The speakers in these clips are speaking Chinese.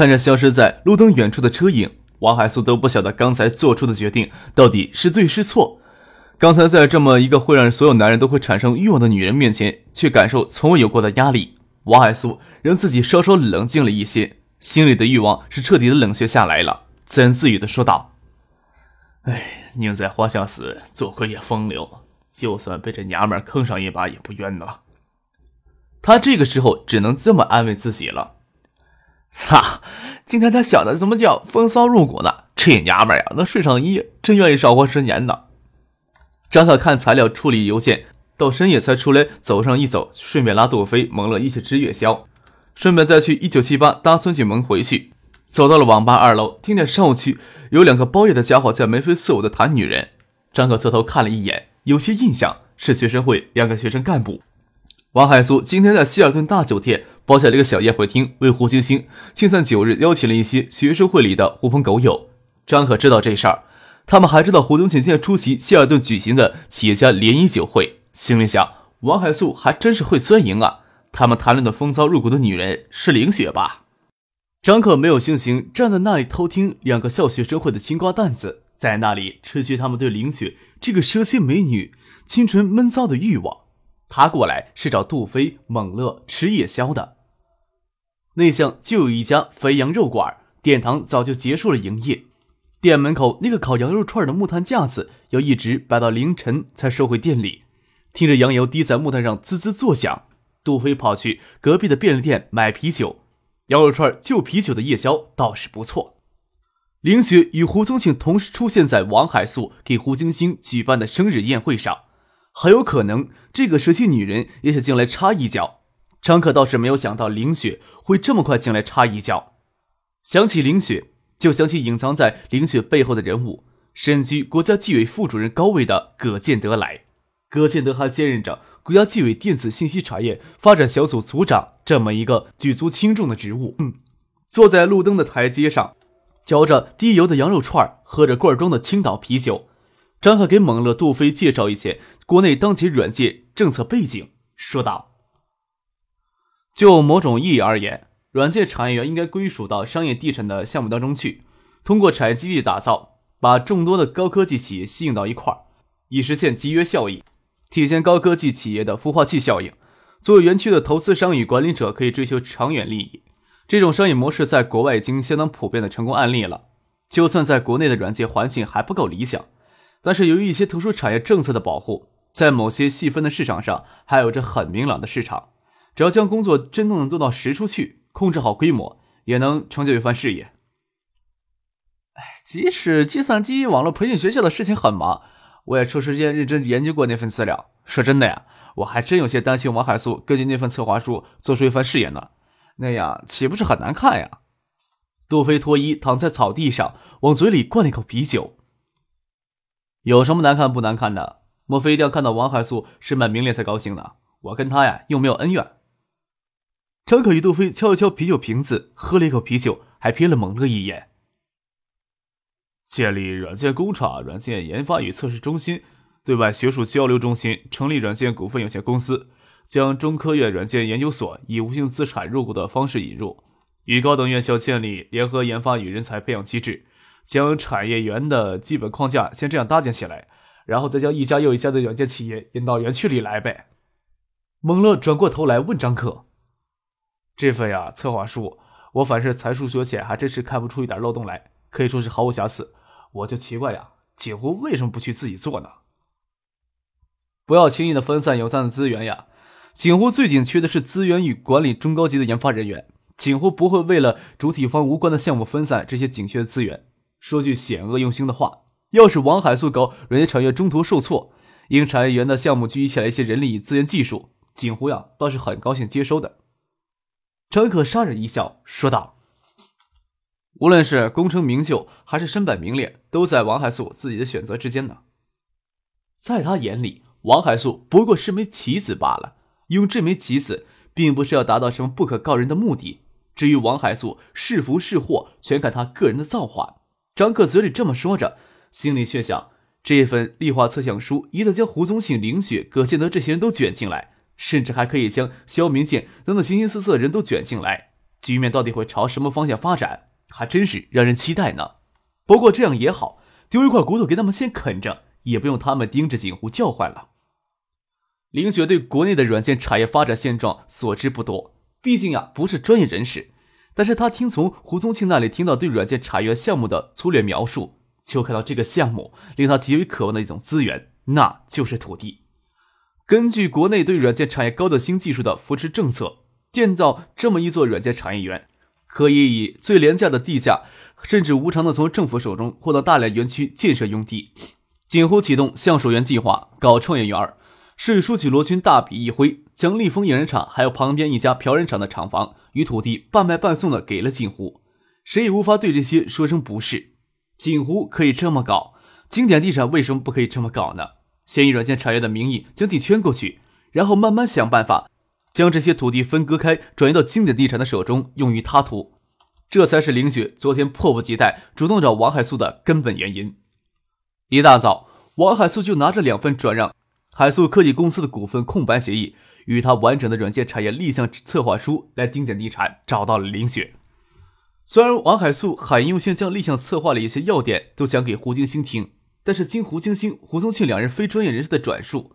看着消失在路灯远处的车影，王海素都不晓得刚才做出的决定到底是对是错。刚才在这么一个会让所有男人都会产生欲望的女人面前，却感受从未有过的压力。王海素让自己稍稍冷静了一些，心里的欲望是彻底的冷却下来了，自言自语的说道：“哎，宁在花下死，做鬼也风流，就算被这娘们坑上一把也不冤呐。”他这个时候只能这么安慰自己了。操！今天他想的怎么叫风骚入骨呢？这娘们呀，能睡上一夜，真愿意少活十年呢。张可看材料处理邮件，到深夜才出来走上一走，顺便拉杜飞、蒙乐一起吃夜宵，顺便再去一九七八搭村井门回去。走到了网吧二楼，听见上午区有两个包夜的家伙在眉飞色舞的谈女人。张可侧头看了一眼，有些印象，是学生会两个学生干部。王海苏今天在希尔顿大酒店。包下了一个小宴会厅，为胡星星庆散九日，邀请了一些学生会里的狐朋狗友。张可知道这事儿，他们还知道胡东庆现在出席希尔顿举行的企业家联谊酒会。心里想，王海素还真是会钻营啊！他们谈论的风骚入骨的女人是林雪吧？张可没有心情站在那里偷听两个校学生会的青瓜蛋子在那里吹嘘他们对林雪这个蛇蝎美女清纯闷骚的欲望。他过来是找杜飞、猛乐吃夜宵的。内巷就有一家肥羊肉馆，店堂早就结束了营业。店门口那个烤羊肉串的木炭架子，要一直摆到凌晨才收回店里。听着羊油滴在木炭上滋滋作响，杜飞跑去隔壁的便利店买啤酒。羊肉串就啤酒的夜宵倒是不错。林雪与胡宗庆同时出现在王海素给胡金星举办的生日宴会上，很有可能这个蛇蝎女人也想进来插一脚。张可倒是没有想到林雪会这么快进来插一脚。想起林雪，就想起隐藏在林雪背后的人物，身居国家纪委副主任高位的葛建德来。葛建德还兼任着国家纪委电子信息产业发展小组组长这么一个举足轻重的职务。嗯，坐在路灯的台阶上，嚼着低油的羊肉串，喝着罐装的青岛啤酒。张可给猛乐、杜飞介绍一些国内当前软件政策背景，说道。就某种意义而言，软件产业园应该归属到商业地产的项目当中去，通过产业基地打造，把众多的高科技企业吸引到一块儿，以实现集约效益，体现高科技企业的孵化器效应。作为园区的投资商与管理者，可以追求长远利益。这种商业模式在国外已经相当普遍的成功案例了。就算在国内的软件环境还不够理想，但是由于一些特殊产业政策的保护，在某些细分的市场上还有着很明朗的市场。只要将工作真正的做到实处去，控制好规模，也能成就一番事业。哎，即使计算机网络培训学校的事情很忙，我也抽时间认真研究过那份资料。说真的呀，我还真有些担心王海素根据那份策划书做出一番事业呢，那样岂不是很难看呀？杜飞脱衣躺在草地上，往嘴里灌了一口啤酒。有什么难看不难看的？莫非一定要看到王海素身败名裂才高兴呢？我跟他呀，又没有恩怨。张可与杜飞敲了敲啤酒瓶子，喝了一口啤酒，还瞥了猛乐一眼。建立软件工厂、软件研发与测试中心、对外学术交流中心，成立软件股份有限公司，将中科院软件研究所以无形资产入股的方式引入，与高等院校建立联合研发与人才培养机制，将产业园的基本框架先这样搭建起来，然后再将一家又一家的软件企业引到园区里来呗。猛乐转过头来问张克。这份呀策划书，我反是才疏学浅，还真是看不出一点漏洞来，可以说是毫无瑕疵。我就奇怪呀，锦湖为什么不去自己做呢？不要轻易的分散有限的资源呀。锦湖最紧缺的是资源与管理中高级的研发人员。锦湖不会为了主体方无关的项目分散这些紧缺的资源。说句险恶用心的话，要是王海素搞软件产业中途受挫，因产业园的项目聚集起来一些人力资源技术，景湖呀倒是很高兴接收的。张可杀人一笑，说道：“无论是功成名就，还是身败名裂，都在王海素自己的选择之间呢。在他眼里，王海素不过是枚棋子罢了。用这枚棋子，并不是要达到什么不可告人的目的。至于王海素是福是祸，全看他个人的造化。张克嘴里这么说着，心里却想：这份立化测象书一旦将胡宗庆、林雪、葛建德这些人都卷进来，甚至还可以将肖明建等等形形色色的人都卷进来，局面到底会朝什么方向发展？还真是让人期待呢。不过这样也好，丢一块骨头给他们先啃着，也不用他们盯着锦湖叫唤了。林雪对国内的软件产业发展现状所知不多，毕竟呀不是专业人士。但是他听从胡宗庆那里听到对软件产业项目的粗略描述，就看到这个项目令他极为渴望的一种资源，那就是土地。根据国内对软件产业高的新技术的扶持政策，建造这么一座软件产业园。可以以最廉价的地价，甚至无偿的从政府手中获得大量园区建设用地。锦湖启动橡树园计划，搞创业园市委书记罗军大笔一挥，将立丰冶人厂还有旁边一家漂人厂的厂房与土地半卖半送的给了锦湖，谁也无法对这些说声不是。锦湖可以这么搞，经典地产为什么不可以这么搞呢？先以软件产业的名义将地圈过去，然后慢慢想办法。将这些土地分割开，转移到经典地产的手中，用于他图，这才是林雪昨天迫不及待主动找王海素的根本原因。一大早，王海素就拿着两份转让海素科技公司的股份空白协议与他完整的软件产业立项策划书来经典地产找到了林雪。虽然王海素很用心将立项策划的一些要点都讲给胡金星听，但是经胡金星、胡宗庆两人非专业人士的转述。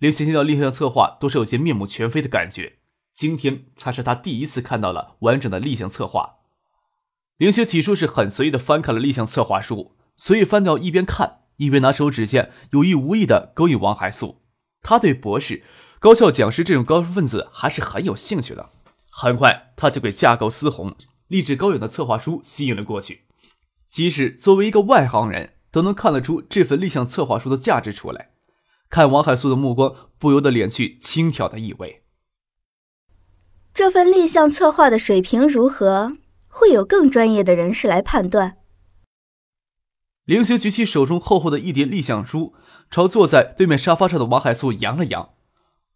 林雪听到立项策划，都是有些面目全非的感觉。今天才是他第一次看到了完整的立项策划。林雪起初是很随意的翻看了立项策划书，随意翻到，一边看一边拿手指尖有意无意的勾引王海素。他对博士、高校讲师这种高知识分子还是很有兴趣的。很快，他就被架构丝红、励志高远的策划书吸引了过去。即使作为一个外行人，都能看得出这份立项策划书的价值出来。看王海素的目光不由得敛去轻佻的意味。这份立项策划的水平如何，会有更专业的人士来判断。凌雪举起手中厚厚的一叠立项书，朝坐在对面沙发上的王海素扬了扬。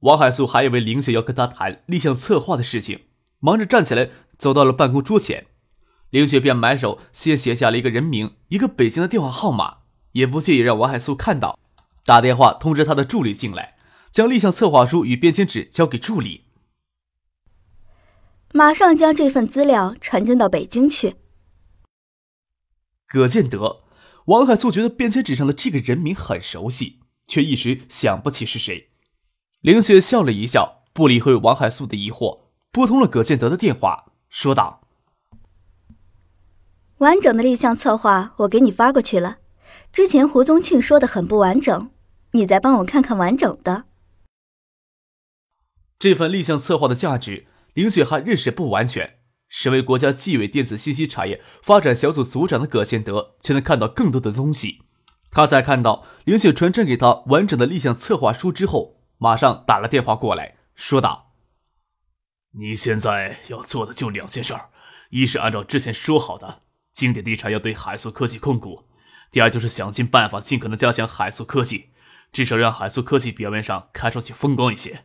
王海素还以为凌雪要跟他谈立项策划的事情，忙着站起来走到了办公桌前。凌雪便埋手先写下了一个人名，一个北京的电话号码，也不介意让王海素看到。打电话通知他的助理进来，将立项策划书与便签纸交给助理，马上将这份资料传真到北京去。葛建德，王海素觉得便签纸上的这个人名很熟悉，却一时想不起是谁。凌雪笑了一笑，不理会王海素的疑惑，拨通了葛建德的电话，说道：“完整的立项策划我给你发过去了，之前胡宗庆说的很不完整。”你再帮我看看完整的这份立项策划的价值，林雪还认识不完全。身为国家纪委电子信息产业发展小组组长的葛建德，却能看到更多的东西。他在看到林雪传真给他完整的立项策划书之后，马上打了电话过来，说道：“你现在要做的就两件事儿，一是按照之前说好的，经典地产要对海素科技控股；第二就是想尽办法，尽可能加强海素科技。”至少让海素科技表面上看上去风光一些。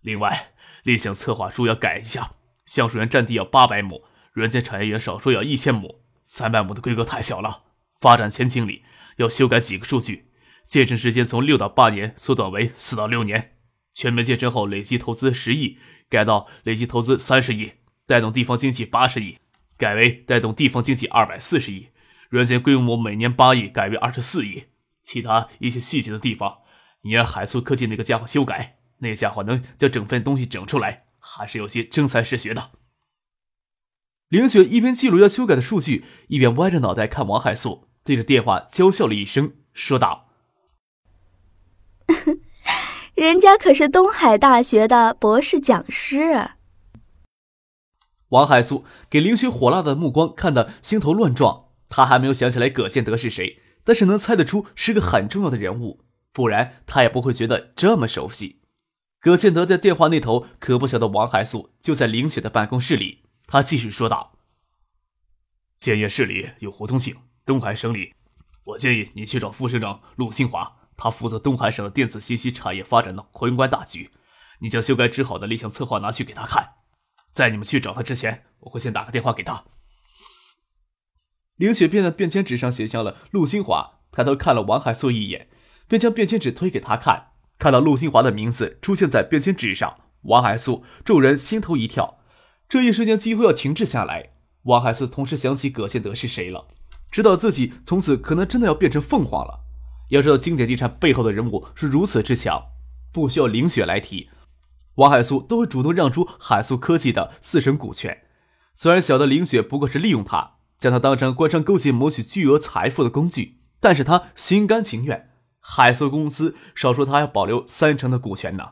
另外，立项策划书要改一下，橡树园占地要八百亩，软件产业园少说要一千亩，三百亩的规格太小了。发展前景里要修改几个数据，建成时间从六到八年缩短为四到六年，全面建成后累计投资十亿，改到累计投资三十亿，带动地方经济八十亿，改为带动地方经济二百四十亿，软件规模每年八亿，改为二十四亿。其他一些细节的地方，你让海素科技那个家伙修改，那家伙能将整份东西整出来，还是有些真才实学的。凌雪一边记录要修改的数据，一边歪着脑袋看王海素，对着电话娇笑了一声，说道：“ 人家可是东海大学的博士讲师。”王海素给林雪火辣的目光看得心头乱撞，他还没有想起来葛建德是谁。但是能猜得出是个很重要的人物，不然他也不会觉得这么熟悉。葛建德在电话那头可不晓得王海素就在林雪的办公室里。他继续说道：“建业市里有胡宗庆，东海省里，我建议你去找副省长陆新华，他负责东海省的电子信息产业发展的宏观大局。你将修改制好的立项策划拿去给他看，在你们去找他之前，我会先打个电话给他。林雪便在便签纸上写下了陆新华，抬头看了王海素一眼，便将便签纸推给他看。看到陆新华的名字出现在便签纸上，王海素众人心头一跳，这一瞬间几乎要停滞下来。王海素同时想起葛先德是谁了，知道自己从此可能真的要变成凤凰了。要知道经典地产背后的人物是如此之强，不需要林雪来提，王海素都会主动让出海素科技的四成股权。虽然晓得林雪不过是利用他。将他当成官商勾结谋取巨额财富的工具，但是他心甘情愿。海素公司少说他要保留三成的股权呢。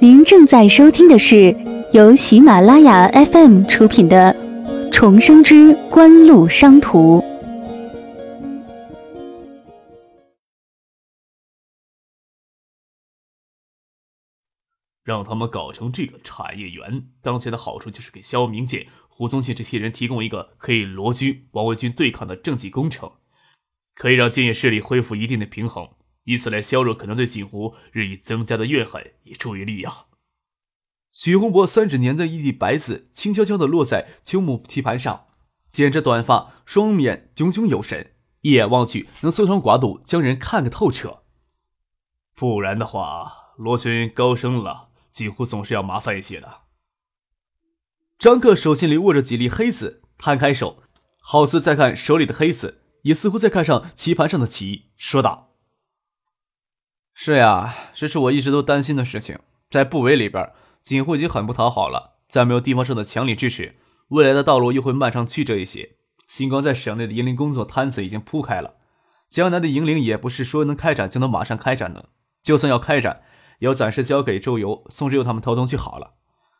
您正在收听的是由喜马拉雅 FM 出品的《重生之官路商途》。让他们搞成这个产业园，当前的好处就是给肖明建、胡宗宪这些人提供一个可以罗军、王维军对抗的政绩工程，可以让建业势力恢复一定的平衡，以此来削弱可能对锦湖日益增加的怨恨，与注意力压。许洪博三十年的一粒白子轻悄悄地落在秋木棋盘上，剪着短发，双眼炯炯有神，一眼望去能搜肠刮肚，将人看个透彻。不然的话，罗军高升了。几乎总是要麻烦一些的。张克手心里握着几粒黑子，摊开手，好似在看手里的黑子，也似乎在看上棋盘上的棋，说道：“是呀，这是我一直都担心的事情。在部委里边，锦湖已经很不讨好了，再没有地方上的强力支持，未来的道路又会漫长曲折一些。星光在省内的营林工作摊子已经铺开了，江南的营林也不是说能开展就能马上开展的，就算要开展。”也要暂时交给周游、宋之佑他们头疼就好了。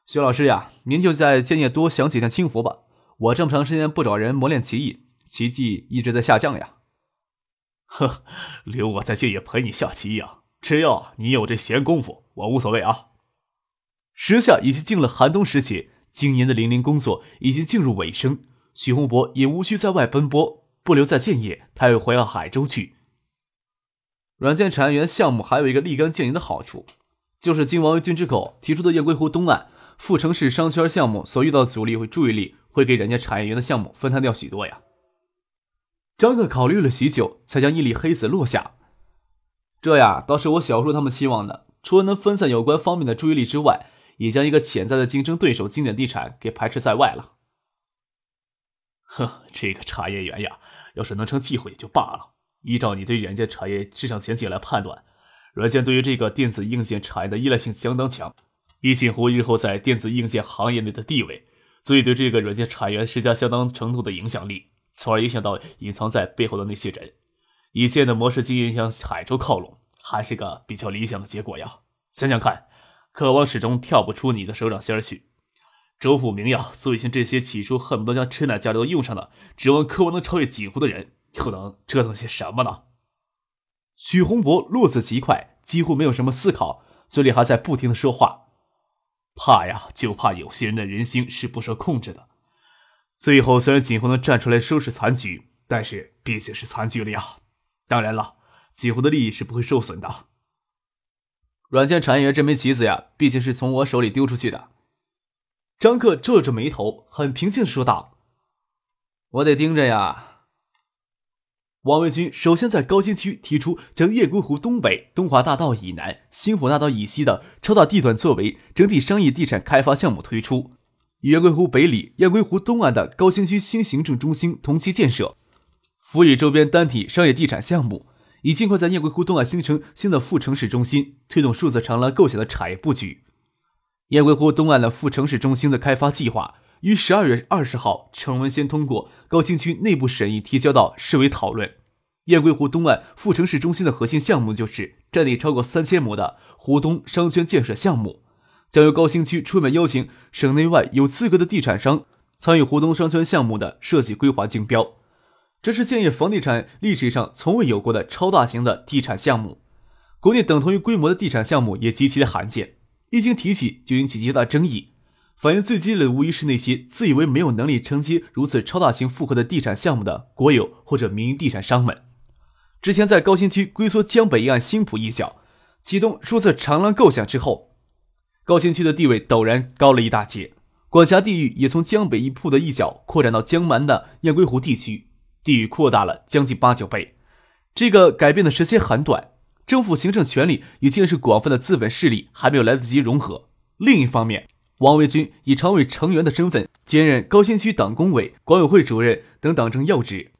薛老师呀，您就在建业多享几天清福吧。我这么长时间不找人磨练棋艺，棋技一直在下降呀。呵，留我在建业陪你下棋呀，只要你有这闲工夫，我无所谓啊。时下已经进了寒冬时节，今年的零零工作已经进入尾声，许洪博也无需在外奔波，不留在建业，他又回到海州去。软件产业园项目还有一个立竿见影的好处，就是经王维军之口提出的雁归湖东岸副城市商圈项目所遇到的阻力和注意力，会给人家产业园的项目分摊掉许多呀。张克考虑了许久，才将一粒黑子落下。这呀，倒是我小叔他们期望的，除了能分散有关方面的注意力之外，也将一个潜在的竞争对手经典地产给排斥在外了。哼，这个产业园呀，要是能成机会也就罢了。依照你对软件产业市场前景来判断，软件对于这个电子硬件产业的依赖性相当强。以锦湖日后在电子硬件行业内的地位，足以对这个软件产业施加相当程度的影响力，从而影响到隐藏在背后的那些人。以现的模式经营向海州靠拢，还是个比较理想的结果呀。想想看，渴望始终跳不出你的手掌心儿去。周府明呀，做一些这些起初恨不得将吃奶价都用上的，指望渴望能超越锦湖的人。又能折腾些什么呢？许洪博落子极快，几乎没有什么思考，嘴里还在不停的说话。怕呀，就怕有些人的人心是不受控制的。最后虽然锦湖能站出来收拾残局，但是毕竟是残局了呀。当然了，锦湖的利益是不会受损的。软件产业园这枚棋子呀，毕竟是从我手里丢出去的。张克皱着眉头，很平静的说道：“我得盯着呀。”王文军首先在高新区提出，将雁归湖东北、东华大道以南、星火大道以西的超大地段作为整体商业地产开发项目推出，与雁归湖北里、雁归湖东岸的高新区新行政中心同期建设，辅以周边单体商业地产项目，以尽快在雁归湖东岸形成新的副城市中心，推动数字长廊构想的产业布局。雁归湖东岸的副城市中心的开发计划。于十二月二十号，陈文先通过高新区内部审议，提交到市委讨论。雁归湖东岸副城市中心的核心项目就是占地超过三千亩的湖东商圈建设项目，将由高新区出面邀请省内外有资格的地产商参与湖东商圈项目的设计规划竞标。这是建业房地产历史上从未有过的超大型的地产项目。国内等同于规模的地产项目也极其的罕见，一经提起就引起极大争议。反应最激烈的无疑是那些自以为没有能力承接如此超大型复合的地产项目的国有或者民营地产商们。之前在高新区龟缩江北一案新浦一角启动数字长廊构想之后，高新区的地位陡然高了一大截，管辖地域也从江北一铺的一角扩展到江南的雁归湖地区，地域扩大了将近八九倍。这个改变的时间很短，政府行政权力与建设广泛的资本势力还没有来得及融合。另一方面，王维军以常委成员的身份兼任高新区党工委、管委会主任等党政要职。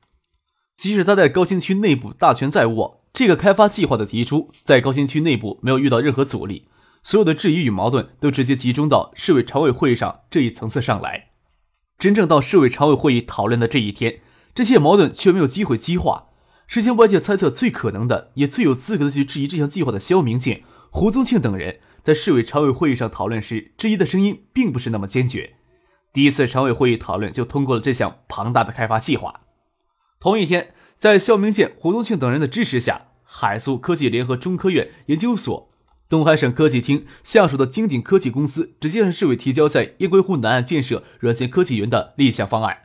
即使他在高新区内部大权在握，这个开发计划的提出在高新区内部没有遇到任何阻力，所有的质疑与矛盾都直接集中到市委常委会上这一层次上来。真正到市委常委会议讨论的这一天，这些矛盾却没有机会激化。事先外界猜测最可能的，也最有资格的去质疑这项计划的肖明建、胡宗庆等人。在市委常委会议上讨论时，质疑的声音并不是那么坚决。第一次常委会议讨论就通过了这项庞大的开发计划。同一天，在肖明建、胡宗庆等人的支持下，海苏科技联合中科院研究所、东海省科技厅下属的金鼎科技公司直接向市委提交在雁归湖南岸建设软件科技园的立项方案。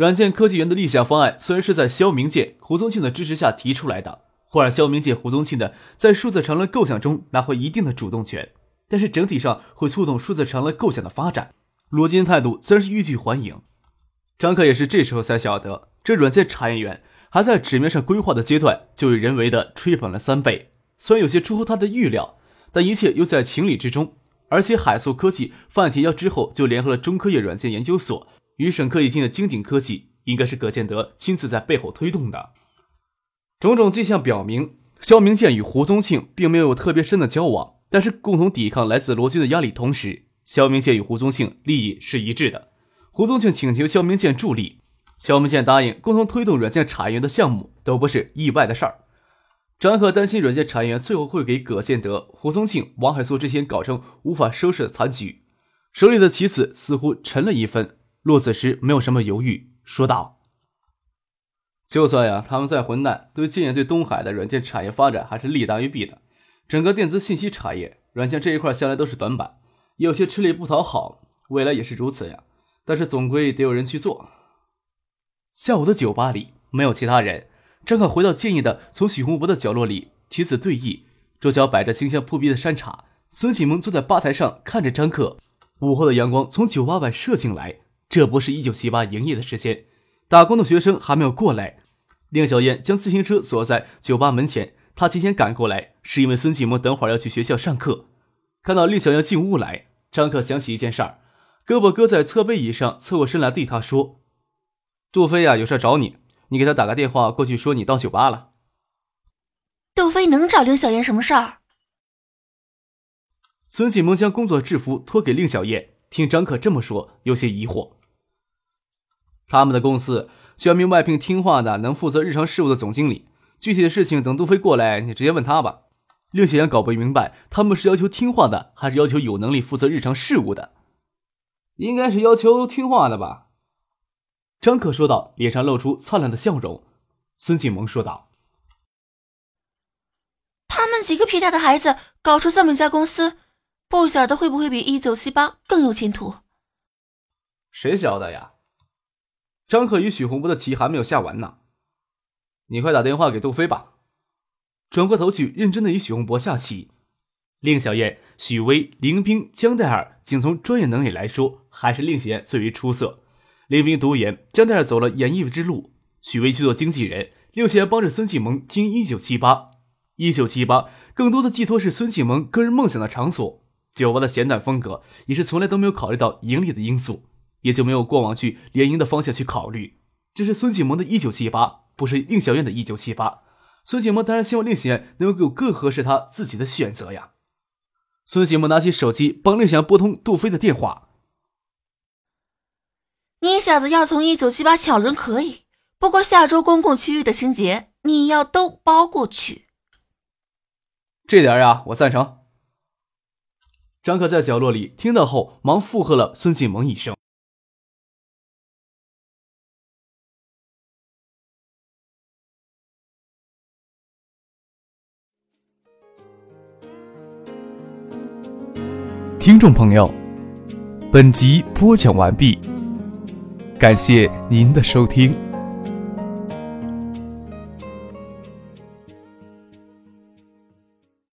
软件科技园的立项方案虽然是在肖明建、胡宗庆的支持下提出来的。会让肖明建、胡宗庆的在数字长廊构想中拿回一定的主动权，但是整体上会促动数字长廊构想的发展。罗金态度自然是欲拒还迎。张克也是这时候才晓得，这软件产业园还在纸面上规划的阶段，就以人为的吹捧了三倍。虽然有些出乎他的预料，但一切又在情理之中。而且海素科技范提交之后，就联合了中科院软件研究所与省科技厅的金鼎科技，应该是葛建德亲自在背后推动的。种种迹象表明，肖明建与胡宗庆并没有特别深的交往，但是共同抵抗来自罗军的压力。同时，肖明建与胡宗庆利益是一致的。胡宗庆请求肖明建助力，肖明建答应共同推动软件产业园的项目，都不是意外的事儿。张可担心软件产业园最后会给葛建德、胡宗庆、王海素这些搞成无法收拾的残局，手里的棋子似乎沉了一分。落子时没有什么犹豫，说道。就算呀，他们再混蛋，对建业对东海的软件产业发展还是利大于弊的。整个电子信息产业软件这一块向来都是短板，有些吃力不讨好，未来也是如此呀。但是总归得有人去做。下午的酒吧里没有其他人，张可回到建业的从许洪博的角落里，棋子对弈，桌角摆着清香扑鼻的山茶。孙启蒙坐在吧台上看着张克。午后的阳光从酒吧外射进来，这不是一九七八营业的时间。打工的学生还没有过来，令小燕将自行车锁在酒吧门前。她提前赶过来，是因为孙启萌等会儿要去学校上课。看到令小燕进屋来，张克想起一件事儿，胳膊搁在侧背椅上，侧过身来对他说：“杜飞呀，有事找你，你给他打个电话过去，说你到酒吧了。”杜飞能找令小燕什么事儿？孙启萌将工作制服脱给令小燕，听张克这么说，有些疑惑。他们的公司需要名外聘听话的、能负责日常事务的总经理。具体的事情等杜飞过来，你直接问他吧。令小燕搞不明白，他们是要求听话的，还是要求有能力负责日常事务的？应该是要求听话的吧？张可说道，脸上露出灿烂的笑容。孙锦萌说道：“他们几个皮大的孩子搞出这么一家公司，不晓得会不会比一九七八更有前途？谁晓得呀？”张克与许洪博的棋还没有下完呢，你快打电话给杜飞吧。转过头去，认真的与许洪博下棋。令小燕、许巍、林冰、江黛儿，仅从专业能力来说，还是令小燕最为出色。林冰读研，江黛儿走了演艺之路，许巍去做经纪人，令小燕帮着孙启萌经营一九七八。一九七八更多的寄托是孙启萌个人梦想的场所。酒吧的闲淡风格，也是从来都没有考虑到盈利的因素。也就没有过往去联营的方向去考虑，这是孙启萌的一九七八，不是令小燕的一九七八。孙启萌当然希望令小燕能够有更合适他自己的选择呀。孙启萌拿起手机帮令小燕拨通杜飞的电话。你小子要从一九七八抢人可以，不过下周公共区域的清洁你要都包过去。这点呀，我赞成。张可在角落里听到后，忙附和了孙启萌一声。听众朋友，本集播讲完毕，感谢您的收听。